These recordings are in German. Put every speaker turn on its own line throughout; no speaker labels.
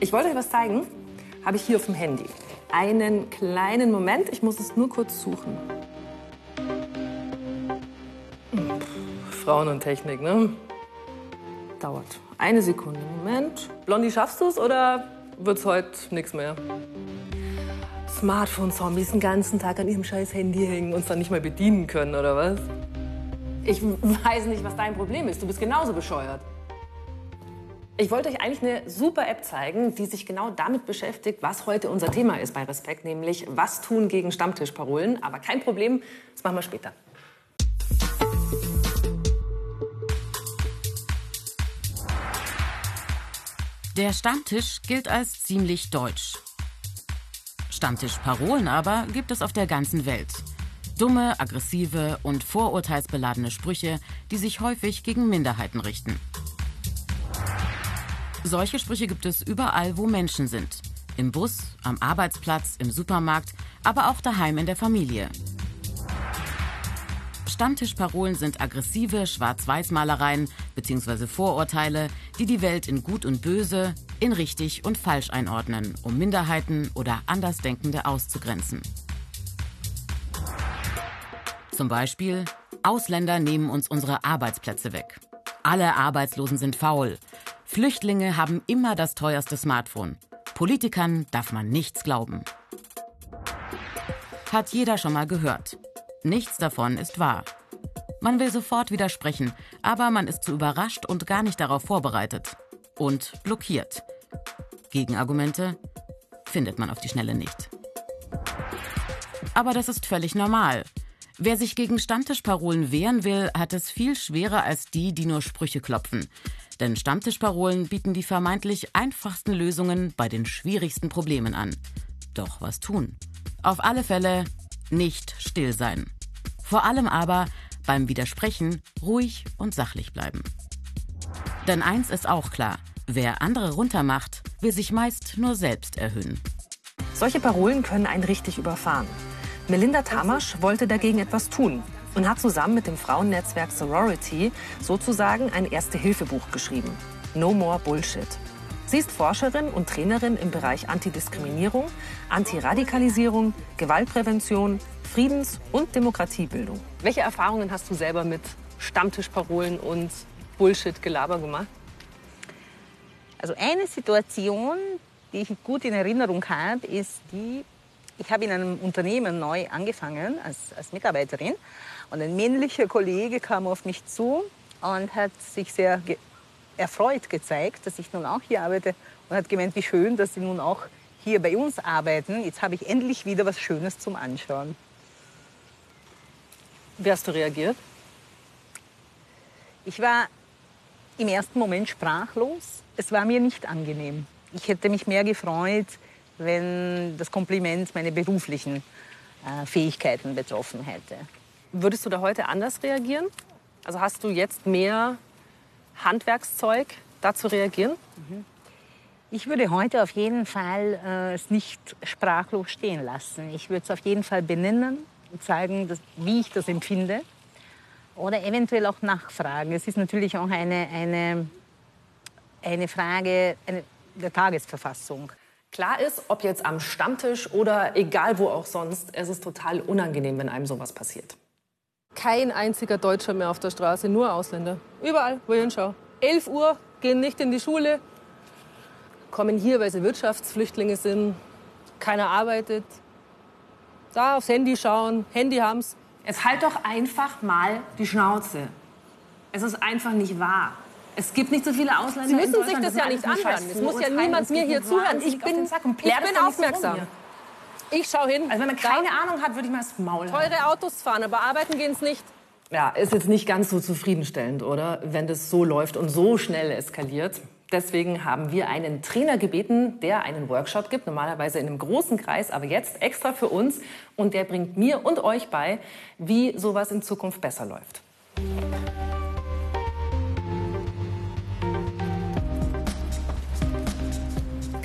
Ich wollte euch was zeigen. Habe ich hier auf dem Handy. Einen kleinen Moment, ich muss es nur kurz suchen. Frauen und Technik, ne? Dauert. Eine Sekunde. Moment. Blondie, schaffst du es oder wird's heute nichts mehr? Smartphone-Zombies den ganzen Tag an ihrem scheiß Handy hängen und uns dann nicht mehr bedienen können, oder was? Ich weiß nicht, was dein Problem ist. Du bist genauso bescheuert. Ich wollte euch eigentlich eine super App zeigen, die sich genau damit beschäftigt, was heute unser Thema ist bei Respekt, nämlich was tun gegen Stammtischparolen. Aber kein Problem, das machen wir später.
Der Stammtisch gilt als ziemlich deutsch. Stammtischparolen aber gibt es auf der ganzen Welt. Dumme, aggressive und vorurteilsbeladene Sprüche, die sich häufig gegen Minderheiten richten. Solche Sprüche gibt es überall, wo Menschen sind. Im Bus, am Arbeitsplatz, im Supermarkt, aber auch daheim in der Familie. Stammtischparolen sind aggressive Schwarz-Weiß-Malereien bzw. Vorurteile, die die Welt in Gut und Böse, in richtig und falsch einordnen, um Minderheiten oder Andersdenkende auszugrenzen. Zum Beispiel, Ausländer nehmen uns unsere Arbeitsplätze weg. Alle Arbeitslosen sind faul. Flüchtlinge haben immer das teuerste Smartphone. Politikern darf man nichts glauben. Hat jeder schon mal gehört. Nichts davon ist wahr. Man will sofort widersprechen, aber man ist zu überrascht und gar nicht darauf vorbereitet. Und blockiert. Gegenargumente findet man auf die Schnelle nicht. Aber das ist völlig normal. Wer sich gegen Stammtischparolen wehren will, hat es viel schwerer als die, die nur Sprüche klopfen. Denn Stammtischparolen bieten die vermeintlich einfachsten Lösungen bei den schwierigsten Problemen an. Doch was tun? Auf alle Fälle nicht still sein. Vor allem aber beim Widersprechen ruhig und sachlich bleiben. Denn eins ist auch klar, wer andere runtermacht, will sich meist nur selbst erhöhen.
Solche Parolen können einen richtig überfahren. Melinda Tamasch wollte dagegen etwas tun und hat zusammen mit dem Frauennetzwerk Sorority sozusagen ein Erste-Hilfe-Buch geschrieben. No More Bullshit. Sie ist Forscherin und Trainerin im Bereich Antidiskriminierung, Antiradikalisierung, Gewaltprävention, Friedens- und Demokratiebildung. Welche Erfahrungen hast du selber mit Stammtischparolen und Bullshit-Gelaber gemacht?
Also eine Situation, die ich gut in Erinnerung habe, ist die, ich habe in einem Unternehmen neu angefangen als, als Mitarbeiterin und ein männlicher Kollege kam auf mich zu und hat sich sehr ge erfreut gezeigt, dass ich nun auch hier arbeite und hat gemeint, wie schön, dass Sie nun auch hier bei uns arbeiten. Jetzt habe ich endlich wieder was Schönes zum Anschauen.
Wie hast du reagiert?
Ich war im ersten Moment sprachlos. Es war mir nicht angenehm. Ich hätte mich mehr gefreut, wenn das Kompliment meine beruflichen äh, Fähigkeiten betroffen hätte.
Würdest du da heute anders reagieren? Also hast du jetzt mehr Handwerkszeug, da zu reagieren?
Mhm. Ich würde heute auf jeden Fall äh, es nicht sprachlos stehen lassen. Ich würde es auf jeden Fall benennen und zeigen, dass, wie ich das empfinde. Oder eventuell auch nachfragen. Es ist natürlich auch eine, eine, eine Frage eine, der Tagesverfassung.
Klar ist, ob jetzt am Stammtisch oder egal wo auch sonst, es ist total unangenehm, wenn einem sowas passiert. Kein einziger Deutscher mehr auf der Straße, nur Ausländer. Überall, wo ich hinschaue. 11 Uhr, gehen nicht in die Schule, kommen hier, weil sie Wirtschaftsflüchtlinge sind. Keiner arbeitet. Da aufs Handy schauen, Handy haben's. Jetzt halt doch einfach mal die Schnauze. Es ist einfach nicht wahr. Es gibt nicht so viele Ausländer.
Sie müssen sich das ja nicht anhören. Es muss ja niemand mir hier zuhören. Ich bin, ich bin aufmerksam.
Ich schaue hin.
Also wenn man keine Ahnung hat, würde ich mal das Maul
Teure. Autos fahren, aber arbeiten gehen es nicht. Ja, ist jetzt nicht ganz so zufriedenstellend, oder? Wenn das so läuft und so schnell eskaliert. Deswegen haben wir einen Trainer gebeten, der einen Workshop gibt, normalerweise in einem großen Kreis, aber jetzt extra für uns. Und der bringt mir und euch bei, wie sowas in Zukunft besser läuft.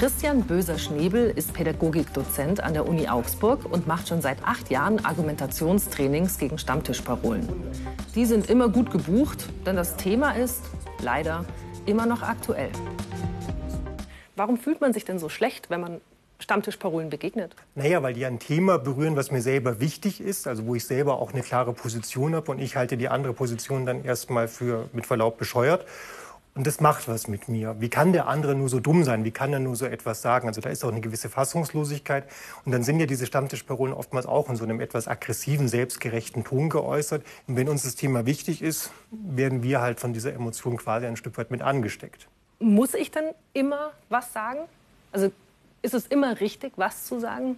Christian Böser-Schnebel ist Pädagogikdozent an der Uni Augsburg und macht schon seit acht Jahren Argumentationstrainings gegen Stammtischparolen. Die sind immer gut gebucht, denn das Thema ist leider immer noch aktuell. Warum fühlt man sich denn so schlecht, wenn man Stammtischparolen begegnet?
Naja, weil die ein Thema berühren, was mir selber wichtig ist, also wo ich selber auch eine klare Position habe und ich halte die andere Position dann erstmal für mit Verlaub bescheuert. Und das macht was mit mir. Wie kann der andere nur so dumm sein? Wie kann er nur so etwas sagen? Also da ist auch eine gewisse Fassungslosigkeit. Und dann sind ja diese Stammtischparolen oftmals auch in so einem etwas aggressiven, selbstgerechten Ton geäußert. Und wenn uns das Thema wichtig ist, werden wir halt von dieser Emotion quasi ein Stück weit mit angesteckt.
Muss ich dann immer was sagen? Also ist es immer richtig, was zu sagen?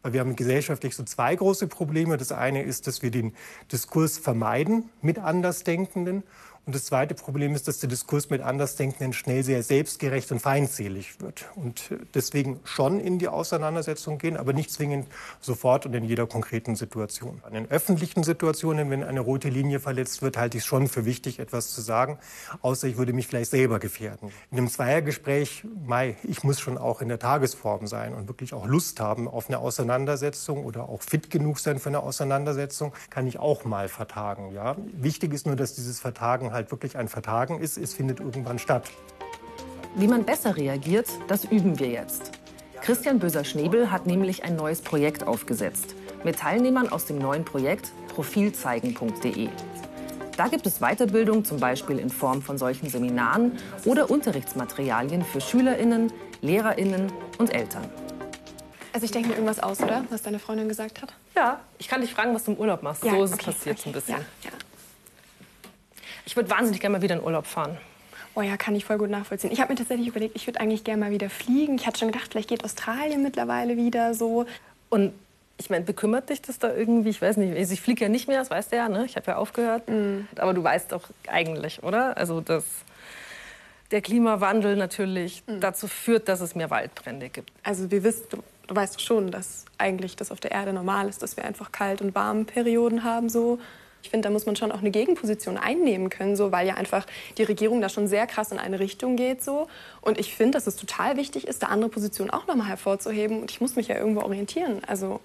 Weil wir haben gesellschaftlich so zwei große Probleme. Das eine ist, dass wir den Diskurs vermeiden mit Andersdenkenden. Und das zweite Problem ist, dass der Diskurs mit Andersdenkenden schnell sehr selbstgerecht und feindselig wird. Und deswegen schon in die Auseinandersetzung gehen, aber nicht zwingend sofort und in jeder konkreten Situation. In öffentlichen Situationen, wenn eine rote Linie verletzt wird, halte ich es schon für wichtig, etwas zu sagen, außer ich würde mich vielleicht selber gefährden. In einem Zweiergespräch, Mai, ich muss schon auch in der Tagesform sein und wirklich auch Lust haben auf eine Auseinandersetzung oder auch fit genug sein für eine Auseinandersetzung, kann ich auch mal vertagen. Ja? Wichtig ist nur, dass dieses Vertagen halt wirklich ein Vertagen ist, es findet irgendwann statt.
Wie man besser reagiert, das üben wir jetzt. Christian Böser-Schnebel hat nämlich ein neues Projekt aufgesetzt mit Teilnehmern aus dem neuen Projekt profilzeigen.de. Da gibt es Weiterbildung, zum Beispiel in Form von solchen Seminaren oder Unterrichtsmaterialien für SchülerInnen, LehrerInnen und Eltern.
Also ich denke mir irgendwas aus, oder? Was deine Freundin gesagt hat?
Ja, ich kann dich fragen, was du im Urlaub machst.
Ja,
so ist
okay,
es passiert
okay.
ein bisschen.
Ja, ja.
Ich würde wahnsinnig gerne mal wieder in Urlaub fahren.
Oh ja, kann ich voll gut nachvollziehen. Ich habe mir tatsächlich überlegt, ich würde eigentlich gerne mal wieder fliegen. Ich hatte schon gedacht, vielleicht geht Australien mittlerweile wieder so.
Und ich meine, bekümmert dich das da irgendwie? Ich weiß nicht. Also ich fliege ja nicht mehr, das weißt du ja, ne? Ich habe ja aufgehört. Aber du weißt doch eigentlich, oder? Also, dass der Klimawandel natürlich dazu führt, dass es mehr Waldbrände gibt.
Also wir wissen, du, du weißt doch schon, dass eigentlich das auf der Erde normal ist, dass wir einfach kalt und warme Perioden haben so. Ich finde, da muss man schon auch eine Gegenposition einnehmen können, so, weil ja einfach die Regierung da schon sehr krass in eine Richtung geht. So. Und ich finde, dass es total wichtig ist, da andere Positionen auch nochmal hervorzuheben. Und ich muss mich ja irgendwo orientieren. Also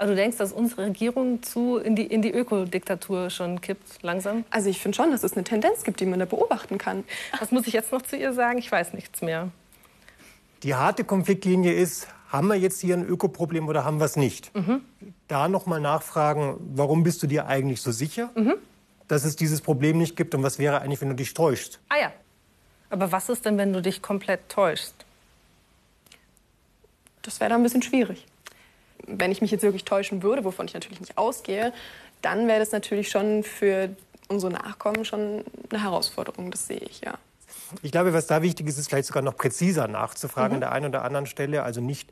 Also du denkst, dass unsere Regierung zu in die, in die Ökodiktatur schon kippt, langsam?
Also ich finde schon, dass es eine Tendenz gibt, die man da beobachten kann.
Was muss ich jetzt noch zu ihr sagen? Ich weiß nichts mehr.
Die harte Konfliktlinie ist, haben wir jetzt hier ein Ökoproblem oder haben wir es nicht? Da nochmal nachfragen, warum bist du dir eigentlich so sicher, dass es dieses Problem nicht gibt und was wäre eigentlich, wenn du dich täuschst?
Ah ja. Aber was ist denn, wenn du dich komplett täuschst?
Das wäre dann ein bisschen schwierig. Wenn ich mich jetzt wirklich täuschen würde, wovon ich natürlich nicht ausgehe, dann wäre das natürlich schon für unsere Nachkommen schon eine Herausforderung. Das sehe ich, ja.
Ich glaube, was da wichtig ist, ist vielleicht sogar noch präziser nachzufragen an der einen oder anderen Stelle. Also nicht,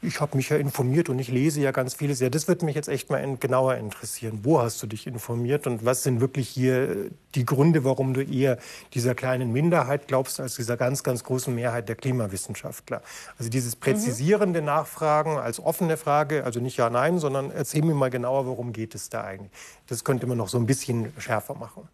ich habe mich ja informiert und ich lese ja ganz vieles. Ja, das würde mich jetzt echt mal in, genauer interessieren. Wo hast du dich informiert und was sind wirklich hier die Gründe, warum du eher dieser kleinen Minderheit glaubst, als dieser ganz, ganz großen Mehrheit der Klimawissenschaftler? Also dieses präzisierende Nachfragen als offene Frage, also nicht ja, nein, sondern erzähl mir mal genauer, worum geht es da eigentlich? Das könnte man noch so ein bisschen schärfer machen.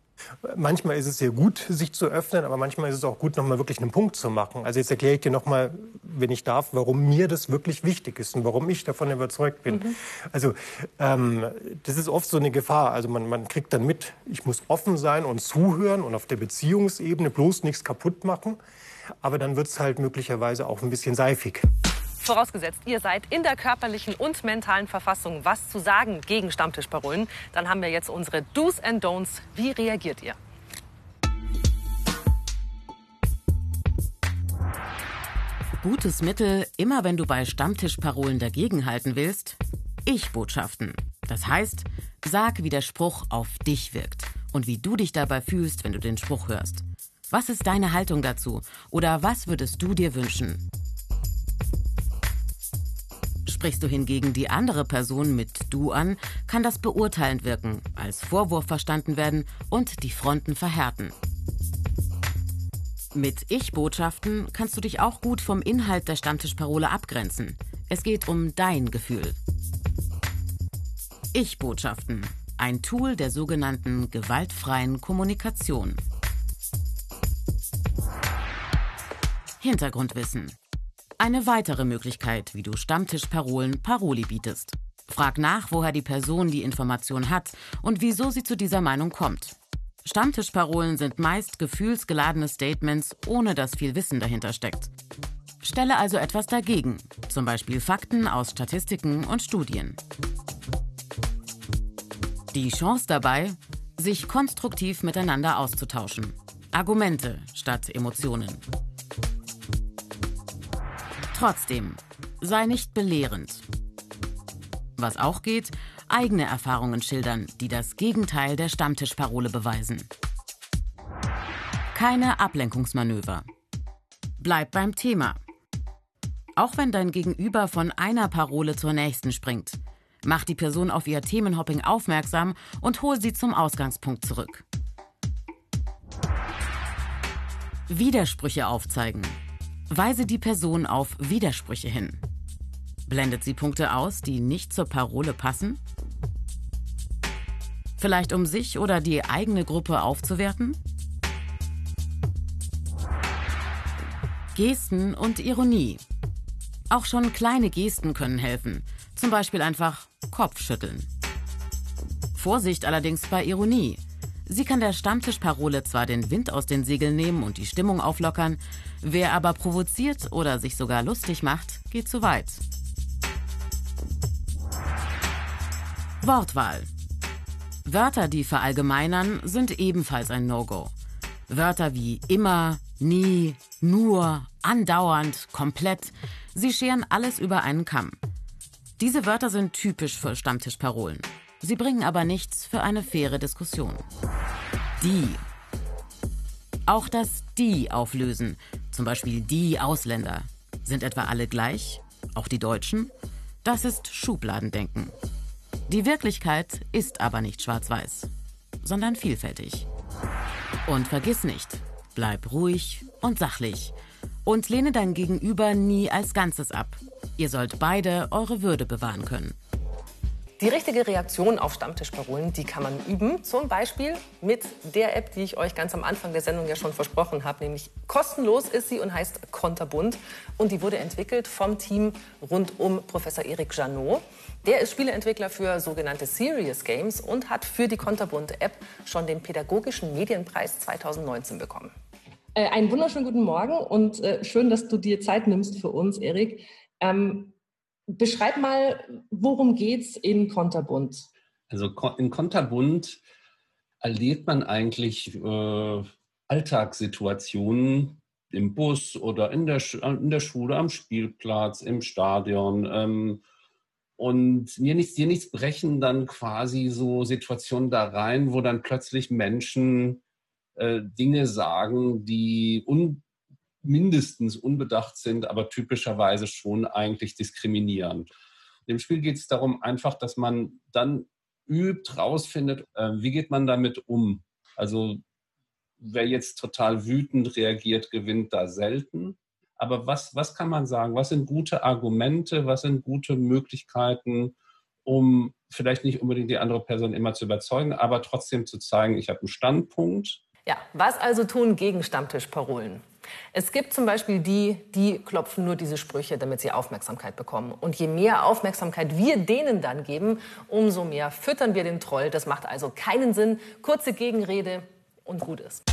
Manchmal ist es sehr gut, sich zu öffnen, aber manchmal ist es auch gut, nochmal wirklich einen Punkt zu machen. Also jetzt erkläre ich dir nochmal, wenn ich darf, warum mir das wirklich wichtig ist und warum ich davon überzeugt bin. Also ähm, das ist oft so eine Gefahr. Also man, man kriegt dann mit, ich muss offen sein und zuhören und auf der Beziehungsebene bloß nichts kaputt machen. Aber dann wird es halt möglicherweise auch ein bisschen seifig.
Vorausgesetzt, ihr seid in der körperlichen und mentalen Verfassung, was zu sagen gegen Stammtischparolen, dann haben wir jetzt unsere Do's and Don'ts. Wie reagiert ihr?
Gutes Mittel, immer wenn du bei Stammtischparolen dagegenhalten willst? Ich-Botschaften. Das heißt, sag, wie der Spruch auf dich wirkt und wie du dich dabei fühlst, wenn du den Spruch hörst. Was ist deine Haltung dazu? Oder was würdest du dir wünschen? Sprichst du hingegen die andere Person mit du an, kann das beurteilend wirken, als Vorwurf verstanden werden und die Fronten verhärten. Mit Ich-Botschaften kannst du dich auch gut vom Inhalt der Stammtischparole abgrenzen. Es geht um dein Gefühl. Ich-Botschaften. Ein Tool der sogenannten gewaltfreien Kommunikation. Hintergrundwissen. Eine weitere Möglichkeit, wie du Stammtischparolen Paroli bietest. Frag nach, woher die Person die Information hat und wieso sie zu dieser Meinung kommt. Stammtischparolen sind meist gefühlsgeladene Statements, ohne dass viel Wissen dahinter steckt. Stelle also etwas dagegen, zum Beispiel Fakten aus Statistiken und Studien. Die Chance dabei, sich konstruktiv miteinander auszutauschen. Argumente statt Emotionen. Trotzdem, sei nicht belehrend. Was auch geht, eigene Erfahrungen schildern, die das Gegenteil der Stammtischparole beweisen. Keine Ablenkungsmanöver. Bleib beim Thema. Auch wenn dein Gegenüber von einer Parole zur nächsten springt, mach die Person auf ihr Themenhopping aufmerksam und hol sie zum Ausgangspunkt zurück. Widersprüche aufzeigen. Weise die Person auf Widersprüche hin. Blendet sie Punkte aus, die nicht zur Parole passen? Vielleicht um sich oder die eigene Gruppe aufzuwerten? Gesten und Ironie. Auch schon kleine Gesten können helfen. Zum Beispiel einfach Kopfschütteln. Vorsicht allerdings bei Ironie. Sie kann der Stammtischparole zwar den Wind aus den Segeln nehmen und die Stimmung auflockern, wer aber provoziert oder sich sogar lustig macht, geht zu weit. Wortwahl. Wörter, die verallgemeinern, sind ebenfalls ein No-Go. Wörter wie immer, nie, nur, andauernd, komplett, sie scheren alles über einen Kamm. Diese Wörter sind typisch für Stammtischparolen. Sie bringen aber nichts für eine faire Diskussion. Die. Auch das die auflösen, zum Beispiel die Ausländer. Sind etwa alle gleich? Auch die Deutschen? Das ist Schubladendenken. Die Wirklichkeit ist aber nicht schwarz-weiß, sondern vielfältig. Und vergiss nicht, bleib ruhig und sachlich und lehne dein Gegenüber nie als Ganzes ab. Ihr sollt beide eure Würde bewahren können.
Die richtige Reaktion auf Stammtischparolen, die kann man üben. Zum Beispiel mit der App, die ich euch ganz am Anfang der Sendung ja schon versprochen habe. Nämlich kostenlos ist sie und heißt Konterbund. Und die wurde entwickelt vom Team rund um Professor Eric Janot. Der ist Spieleentwickler für sogenannte Serious Games und hat für die Konterbund-App schon den Pädagogischen Medienpreis 2019 bekommen.
Äh, einen wunderschönen guten Morgen und äh, schön, dass du dir Zeit nimmst für uns, Erik. Ähm, Beschreib mal, worum geht's in Konterbund?
Also in Konterbund erlebt man eigentlich äh, Alltagssituationen im Bus oder in der, in der Schule, am Spielplatz, im Stadion. Ähm, und mir nichts, dir nichts brechen dann quasi so Situationen da rein, wo dann plötzlich Menschen äh, Dinge sagen, die un, mindestens unbedacht sind, aber typischerweise schon eigentlich diskriminierend. Im Spiel geht es darum einfach, dass man dann übt, rausfindet, äh, wie geht man damit um. Also wer jetzt total wütend reagiert, gewinnt da selten. Aber was, was kann man sagen? Was sind gute Argumente? Was sind gute Möglichkeiten, um vielleicht nicht unbedingt die andere Person immer zu überzeugen, aber trotzdem zu zeigen, ich habe einen Standpunkt.
Ja, was also tun gegen Stammtischparolen? Es gibt zum Beispiel die, die klopfen nur diese Sprüche, damit sie Aufmerksamkeit bekommen. Und je mehr Aufmerksamkeit wir denen dann geben, umso mehr füttern wir den Troll. Das macht also keinen Sinn. Kurze Gegenrede und gut ist.